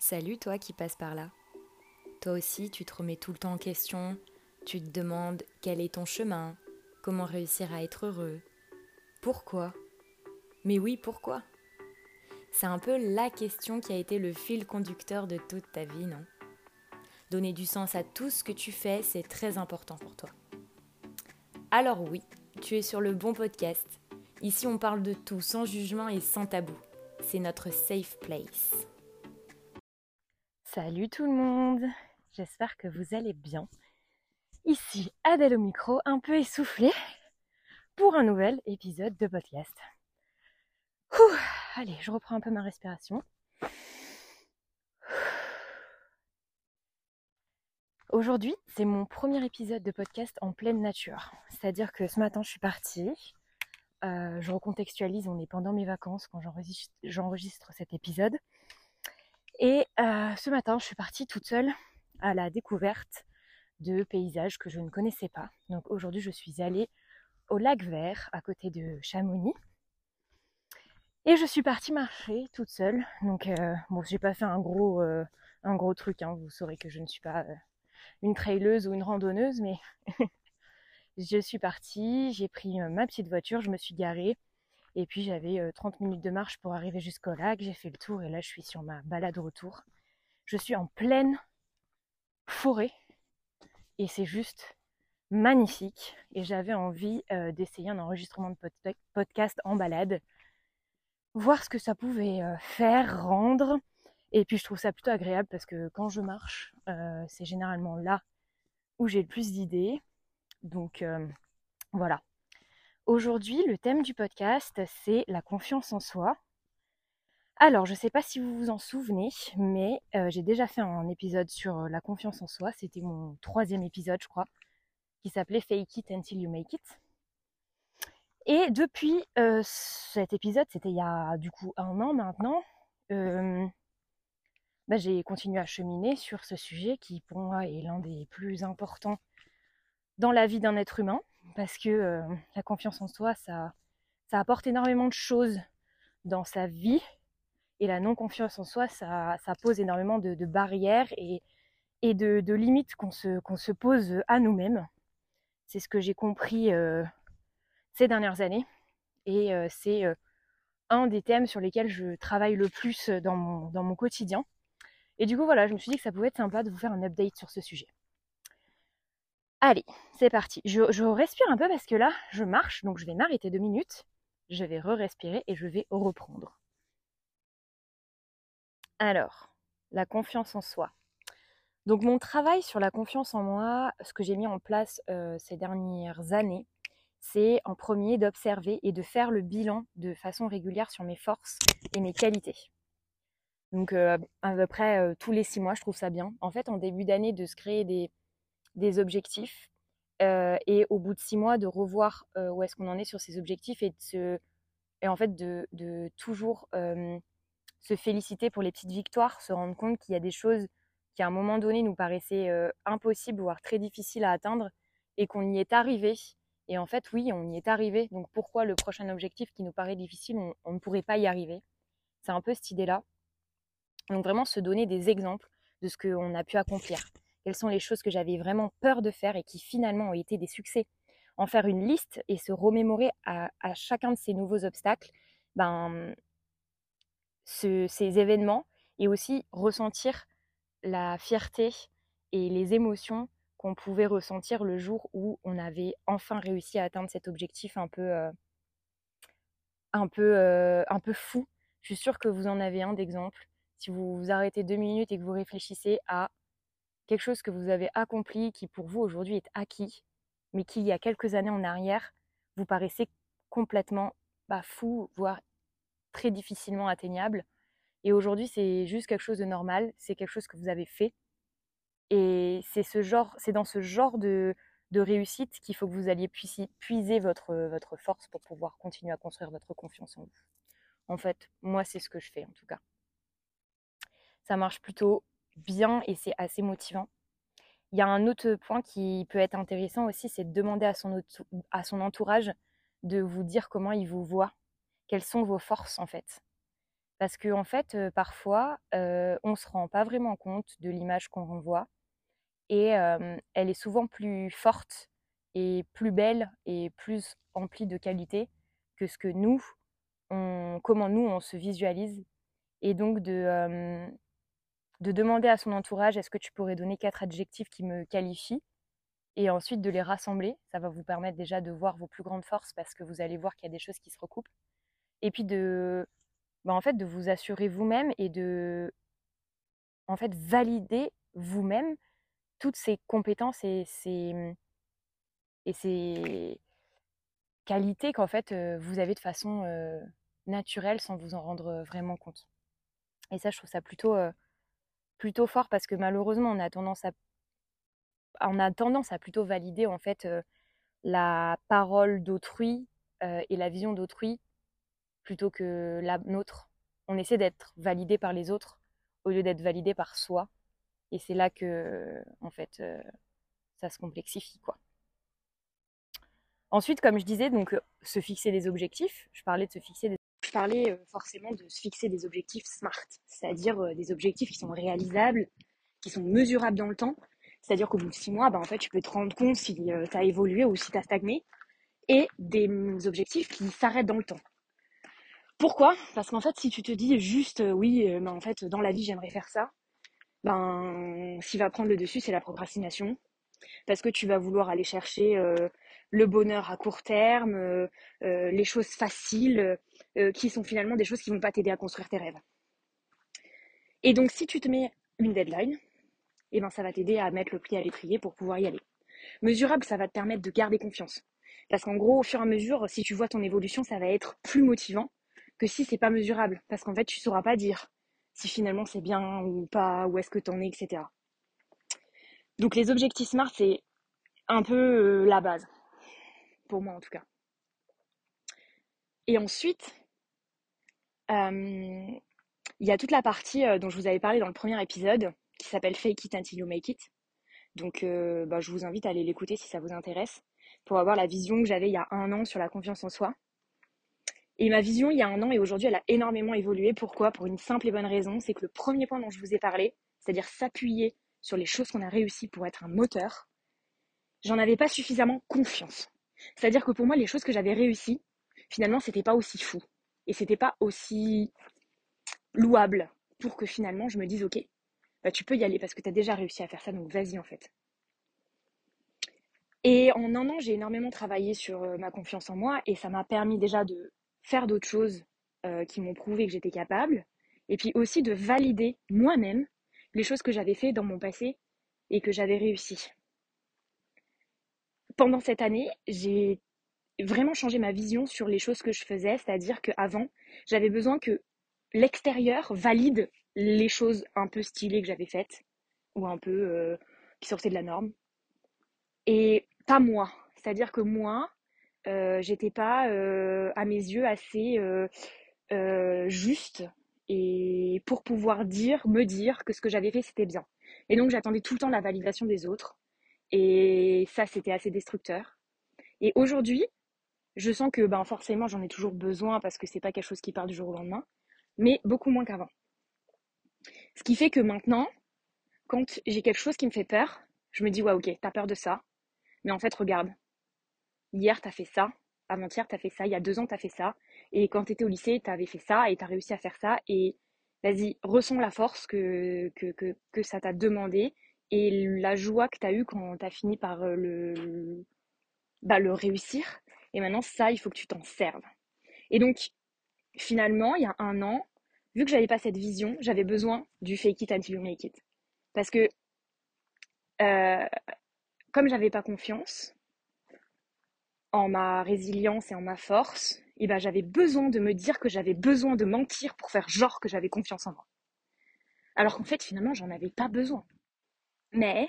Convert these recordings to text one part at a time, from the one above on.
Salut toi qui passes par là. Toi aussi, tu te remets tout le temps en question, tu te demandes quel est ton chemin, comment réussir à être heureux, pourquoi? Mais oui, pourquoi? C'est un peu la question qui a été le fil conducteur de toute ta vie, non? Donner du sens à tout ce que tu fais, c'est très important pour toi. Alors oui, tu es sur le bon podcast. Ici, on parle de tout sans jugement et sans tabou. C'est notre safe place. Salut tout le monde, j'espère que vous allez bien. Ici Adèle au micro, un peu essoufflée pour un nouvel épisode de podcast. allez, je reprends un peu ma respiration. Aujourd'hui, c'est mon premier épisode de podcast en pleine nature. C'est-à-dire que ce matin, je suis partie. Euh, je recontextualise, on est pendant mes vacances quand j'enregistre cet épisode. Et euh, ce matin, je suis partie toute seule à la découverte de paysages que je ne connaissais pas. Donc aujourd'hui, je suis allée au lac Vert, à côté de Chamonix. Et je suis partie marcher toute seule. Donc euh, bon, j'ai pas fait un gros, euh, un gros truc. Hein. Vous saurez que je ne suis pas une traileuse ou une randonneuse, mais je suis partie. J'ai pris ma petite voiture, je me suis garée et puis j'avais 30 minutes de marche pour arriver jusqu'au lac. J'ai fait le tour et là je suis sur ma balade retour. Je suis en pleine forêt et c'est juste magnifique. Et j'avais envie d'essayer un enregistrement de podcast en balade, voir ce que ça pouvait faire, rendre. Et puis je trouve ça plutôt agréable parce que quand je marche, c'est généralement là où j'ai le plus d'idées. Donc voilà, Aujourd'hui, le thème du podcast, c'est la confiance en soi. Alors, je ne sais pas si vous vous en souvenez, mais euh, j'ai déjà fait un épisode sur euh, la confiance en soi. C'était mon troisième épisode, je crois, qui s'appelait Fake It Until You Make It. Et depuis euh, cet épisode, c'était il y a du coup un an maintenant, bah, j'ai continué à cheminer sur ce sujet qui pour moi est l'un des plus importants dans la vie d'un être humain parce que euh, la confiance en soi, ça, ça apporte énormément de choses dans sa vie. Et la non-confiance en soi, ça, ça pose énormément de, barrières et, et de, limites qu'on se, se pose à nous-mêmes. C'est ce que j'ai compris euh, ces dernières années. Et euh, c'est un des thèmes sur lesquels je travaille le plus dans mon, dans mon quotidien. Et du coup, voilà, je me suis dit que ça pouvait être sympa de vous faire un update sur ce sujet. Allez, c'est parti. Je, respire un peu parce que là, je marche, donc je vais m'arrêter deux minutes. Je vais re-respirer et je vais reprendre. Alors, la confiance en soi. Donc mon travail sur la confiance en moi, ce que j'ai mis en place euh, ces dernières années, c'est en premier d'observer et de faire le bilan de façon régulière sur mes forces et mes qualités. Donc euh, à peu près euh, tous les six mois, je trouve ça bien. En fait, en début d'année, de se créer des, des objectifs euh, et au bout de six mois de revoir euh, où est-ce qu'on en est sur ces objectifs et de et en fait de, de toujours euh, se féliciter pour les petites victoires, se rendre compte qu'il y a des choses qui à un moment donné nous paraissaient impossibles voire très difficiles à atteindre et qu'on y est arrivé. Et en fait, oui, on y est arrivé. Donc pourquoi le prochain objectif qui nous paraît difficile, on, on ne pourrait pas y arriver? C'est un peu cette idée-là. Donc vraiment se donner des exemples de ce qu'on a pu accomplir quelles sont les choses que j'avais vraiment peur de faire et qui finalement ont été des succès. En faire une liste et se remémorer à, chacun de ces nouveaux obstacles ben, ces événements et aussi ressentir la fierté et les émotions qu'on pouvait ressentir le jour où on avait enfin réussi à atteindre cet objectif un peu, euh, un peu, euh, un peu fou. Je suis sûre que vous en avez un d'exemple. Si vous vous arrêtez deux minutes et que vous réfléchissez à quelque chose que vous avez accompli, qui pour vous aujourd'hui est acquis, mais qui il y a quelques années en arrière vous paraissait complètement bah, fou, voire très difficilement atteignable. Et aujourd'hui, c'est juste quelque chose de normal, c'est quelque chose que vous avez fait. Et c'est ce dans ce genre de, de réussite qu'il faut que vous alliez puiser votre, votre force pour pouvoir continuer à construire votre confiance en vous. En fait, moi, c'est ce que je fais en tout cas. Ça marche plutôt bien et c'est assez motivant. Il y a un autre point qui peut être intéressant aussi, c'est de demander à son, entourage de vous dire comment il vous voit, quelles sont vos forces en fait. Parce que en fait, parfois, on ne se rend pas vraiment compte de l'image qu'on renvoie. Et elle est souvent plus forte et plus belle et plus emplie de qualité que ce que nous, comment nous, on se visualise. Et donc de, de demander à son entourage, est-ce que tu pourrais donner quatre adjectifs qui me qualifient et ensuite de les rassembler. Ça va vous permettre déjà de voir vos plus grandes forces parce que vous allez voir qu'il y a des choses qui se recoupent. Et puis de, bah, en fait, de vous assurer vous-même et de en fait, valider vous-même toutes ces compétences et ces, et ces qualités qu'en fait vous avez de façon naturelle sans vous en rendre vraiment compte. Et ça, je trouve ça plutôt, plutôt fort parce que malheureusement, on a tendance à, on a tendance à plutôt valider en fait la parole d'autrui et la vision d'autrui plutôt que la nôtre. On essaie d'être validé par les autres au lieu d'être validé par soi. Et c'est là que, en fait, ça se complexifie, quoi. Ensuite, comme je disais, donc se fixer des objectifs. Je parlais de se fixer des je parlais forcément de se fixer des objectifs SMART, c'est-à-dire des objectifs qui sont réalisables, qui sont mesurables dans le temps. C'est-à-dire qu'au bout de six mois, bah, en fait, tu peux te rendre compte si tu as évolué ou si tu as stagné. Et des objectifs qui s'arrêtent dans le temps. Pourquoi? Parce qu'en fait, si tu te dis juste oui, mais en fait, dans la vie, j'aimerais faire ça, ben, ce va prendre le dessus, c'est la procrastination. Parce que tu vas vouloir aller chercher le bonheur à court terme, euh, euh, les choses faciles, euh, qui sont finalement des choses qui vont pas t'aider à construire tes rêves. Et donc si tu te mets une deadline, eh ben ça va t'aider à mettre le pied à l'étrier pour pouvoir y aller. Mesurable, ça va te permettre de garder confiance. Parce qu'en gros, au fur et à mesure, si tu vois ton évolution, ça va être plus motivant que si c'est pas mesurable. Parce qu'en fait, tu sauras pas dire si finalement c'est bien ou pas, où est-ce que tu en es, etc. Donc les objectifs SMART, c'est un peu la base pour moi en tout cas. Et ensuite, euh, il y a toute la partie euh, dont je vous avais parlé dans le premier épisode, qui s'appelle Fake It Until You Make It. Donc euh, bah, je vous invite à aller l'écouter si ça vous intéresse, pour avoir la vision que j'avais il y a un an sur la confiance en soi. Et ma vision il y a un an et aujourd'hui elle a énormément évolué. Pourquoi? Pour une simple et bonne raison, c'est que le premier point dont je vous ai parlé, c'est-à-dire s'appuyer sur les choses qu'on a réussi pour être un moteur, j'en avais pas suffisamment confiance. C'est-à-dire que pour moi, les choses que j'avais réussies, finalement, c'était pas aussi fou. Et c'était pas aussi louable pour que finalement je me dise, ok, bah, tu peux y aller parce que tu as déjà réussi à faire ça, donc vas-y en fait. Et en un an, j'ai énormément travaillé sur euh, ma confiance en moi et ça m'a permis déjà de faire d'autres choses euh, qui m'ont prouvé que j'étais capable et puis aussi de valider moi-même les choses que j'avais fait dans mon passé et que j'avais réussi pendant cette année, j'ai vraiment changé ma vision sur les choses que je faisais, c'est-à-dire qu'avant, j'avais besoin que l'extérieur valide les choses un peu stylées que j'avais faites, ou un peu euh, qui sortaient de la norme, et pas moi. C'est-à-dire que moi, euh, j'étais pas, euh, à mes yeux, assez juste et pour pouvoir dire, me dire que ce que j'avais fait c'était bien. Et donc j'attendais tout le temps la validation des autres. Et ça, c'était assez destructeur. Et aujourd'hui, je sens que ben, forcément, j'en ai toujours besoin parce que c'est pas quelque chose qui part du jour au lendemain, mais beaucoup moins qu'avant. Ce qui fait que maintenant, quand j'ai quelque chose qui me fait peur, je me dis, ouais, ok, t'as peur de ça, mais en fait, regarde. Hier, t'as fait ça, avant-hier, t'as fait ça, il y a deux ans, t'as fait ça, et quand t'étais au lycée, t'avais fait ça, et t'as réussi à faire ça, et vas-y, ressens la force que, que, que, que ça t'a demandé, et la joie que tu as eue quand tu as fini par euh, le, bah, le réussir. Et maintenant, ça, il faut que tu t'en serves. Et donc, finalement, il y a un an, vu que j'avais pas cette vision, j'avais besoin du fake it until you make it. Parce que, euh, comme j'avais pas confiance en ma résilience et en ma force, et ben j'avais besoin de me dire que j'avais besoin de mentir pour faire genre que j'avais confiance en moi. Alors qu'en fait, finalement, j'en avais pas besoin. Mais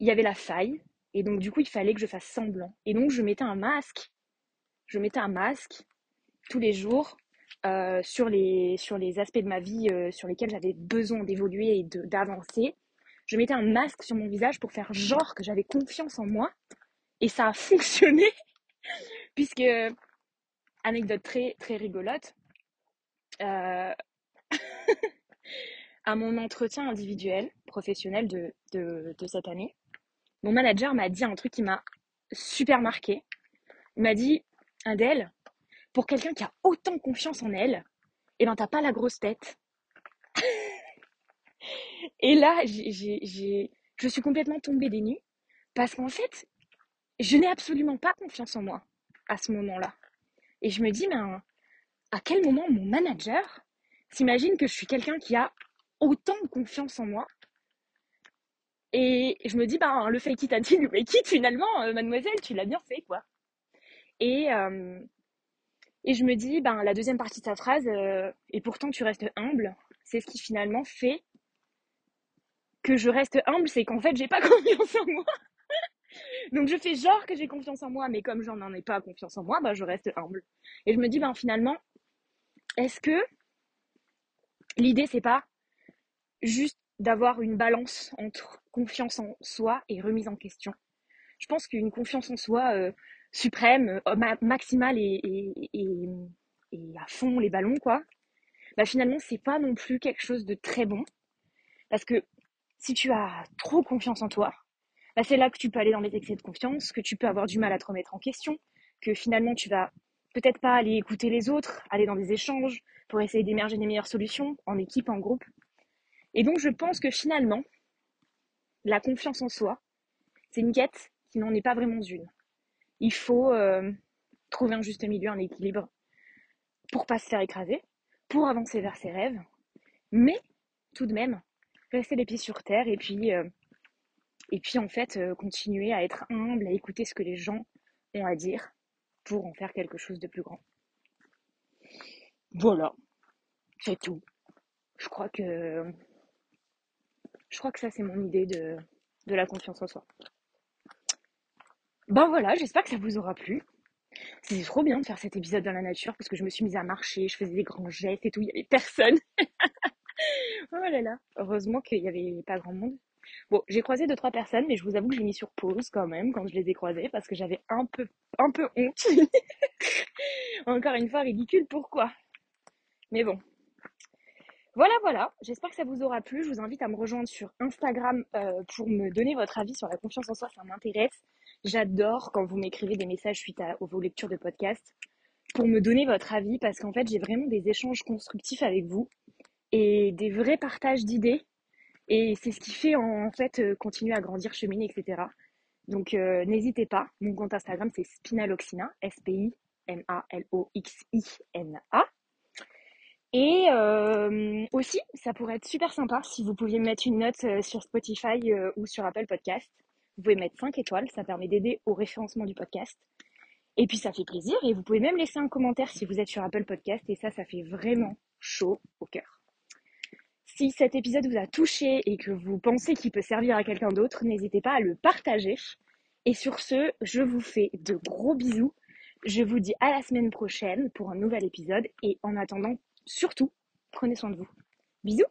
il y avait la faille, et donc du coup il fallait que je fasse semblant. Et donc je mettais un masque, je mettais un masque tous les jours euh, sur, les, sur les aspects de ma vie euh, sur lesquels j'avais besoin d'évoluer et d'avancer. Je mettais un masque sur mon visage pour faire genre que j'avais confiance en moi. Et ça a fonctionné, puisque, anecdote très, très rigolote, euh, à mon entretien individuel, professionnel de, cette année, mon manager m'a dit un truc qui m'a super marqué. Il m'a dit, Adèle, pour quelqu'un qui a autant confiance en elle, eh ben t'as pas la grosse tête. Et là, je suis complètement tombée des nues parce qu'en fait, je n'ai absolument pas confiance en moi à ce moment-là. Et je me dis, mais à quel moment mon manager s'imagine que je suis quelqu'un qui a autant de confiance en moi Et je me dis, bah, le fake it until you make it, finalement, euh, mademoiselle, tu l'as bien fait, quoi. Et, euh, et je me dis, ben, la deuxième partie de sa phrase, euh, et pourtant tu restes humble, c'est ce qui finalement fait que je reste humble, c'est qu'en fait, j'ai pas confiance en moi. Donc je fais genre que j'ai confiance en moi, mais comme j'en n'en ai pas confiance en moi, bah, je reste humble. Et je me dis, ben, finalement, est-ce que l'idée, c'est pas juste d'avoir une balance entre confiance en soi et remise en question Je pense qu'une confiance en soi euh, suprême, euh, maximale et, et, à fond les ballons, quoi, bah finalement, c'est pas non plus quelque chose de très bon. Parce que si tu as trop confiance en toi, bah c'est là que tu peux aller dans des excès de confiance, que tu peux avoir du mal à te remettre en question, que finalement tu vas peut-être pas aller écouter les autres, aller dans des échanges pour essayer d'émerger des meilleures solutions en équipe, en groupe. Et donc je pense que finalement, la confiance en soi, c'est une quête qui n'en est pas vraiment une. Il faut euh, trouver un juste milieu, un équilibre pour pas se faire écraser, pour avancer vers ses rêves, mais tout de même rester les pieds sur terre et puis euh, et puis en fait euh, continuer à être humble, à écouter ce que les gens ont à dire pour en faire quelque chose de plus grand. Voilà, c'est tout. Je crois que je crois que ça c'est mon idée de, de la confiance en soi. Ben voilà, j'espère que ça vous aura plu. C'était trop bien de faire cet épisode dans la nature parce que je me suis mise à marcher, je faisais des grands gestes et tout, il n'y avait personne. oh là là, heureusement qu'il n'y avait pas grand monde. Bon, j'ai croisé deux trois personnes, mais je vous avoue que j'ai mis sur pause quand même quand je les ai croisées parce que j'avais un peu un peu honte. Encore une fois ridicule, pourquoi? Mais bon. Voilà, voilà. J'espère que ça vous aura plu. Je vous invite à me rejoindre sur Instagram euh, pour me donner votre avis sur la confiance en soi. Ça m'intéresse. J'adore quand vous m'écrivez des messages suite à vos lectures de podcast pour me donner votre avis parce qu'en fait, j'ai vraiment des échanges constructifs avec vous et des vrais partages d'idées. Et c'est ce qui fait en fait euh, continuer à grandir, cheminer, etc. Donc euh, n'hésitez pas. Mon compte Instagram c'est Spinaloxina, S-P-I-N-A-L-O-X-I-N-A. Et euh, aussi, ça pourrait être super sympa si vous pouviez mettre une note euh, sur Spotify euh, ou sur Apple Podcast. Vous pouvez mettre 5 étoiles, ça permet d'aider au référencement du podcast. Et puis ça fait plaisir et vous pouvez même laisser un commentaire si vous êtes sur Apple Podcast et ça, ça fait vraiment chaud au cœur. Si cet épisode vous a touché et que vous pensez qu'il peut servir à quelqu'un d'autre, n'hésitez pas à le partager. Et sur ce, je vous fais de gros bisous. Je vous dis à la semaine prochaine pour un nouvel épisode et en attendant, surtout, prenez soin de vous. Bisous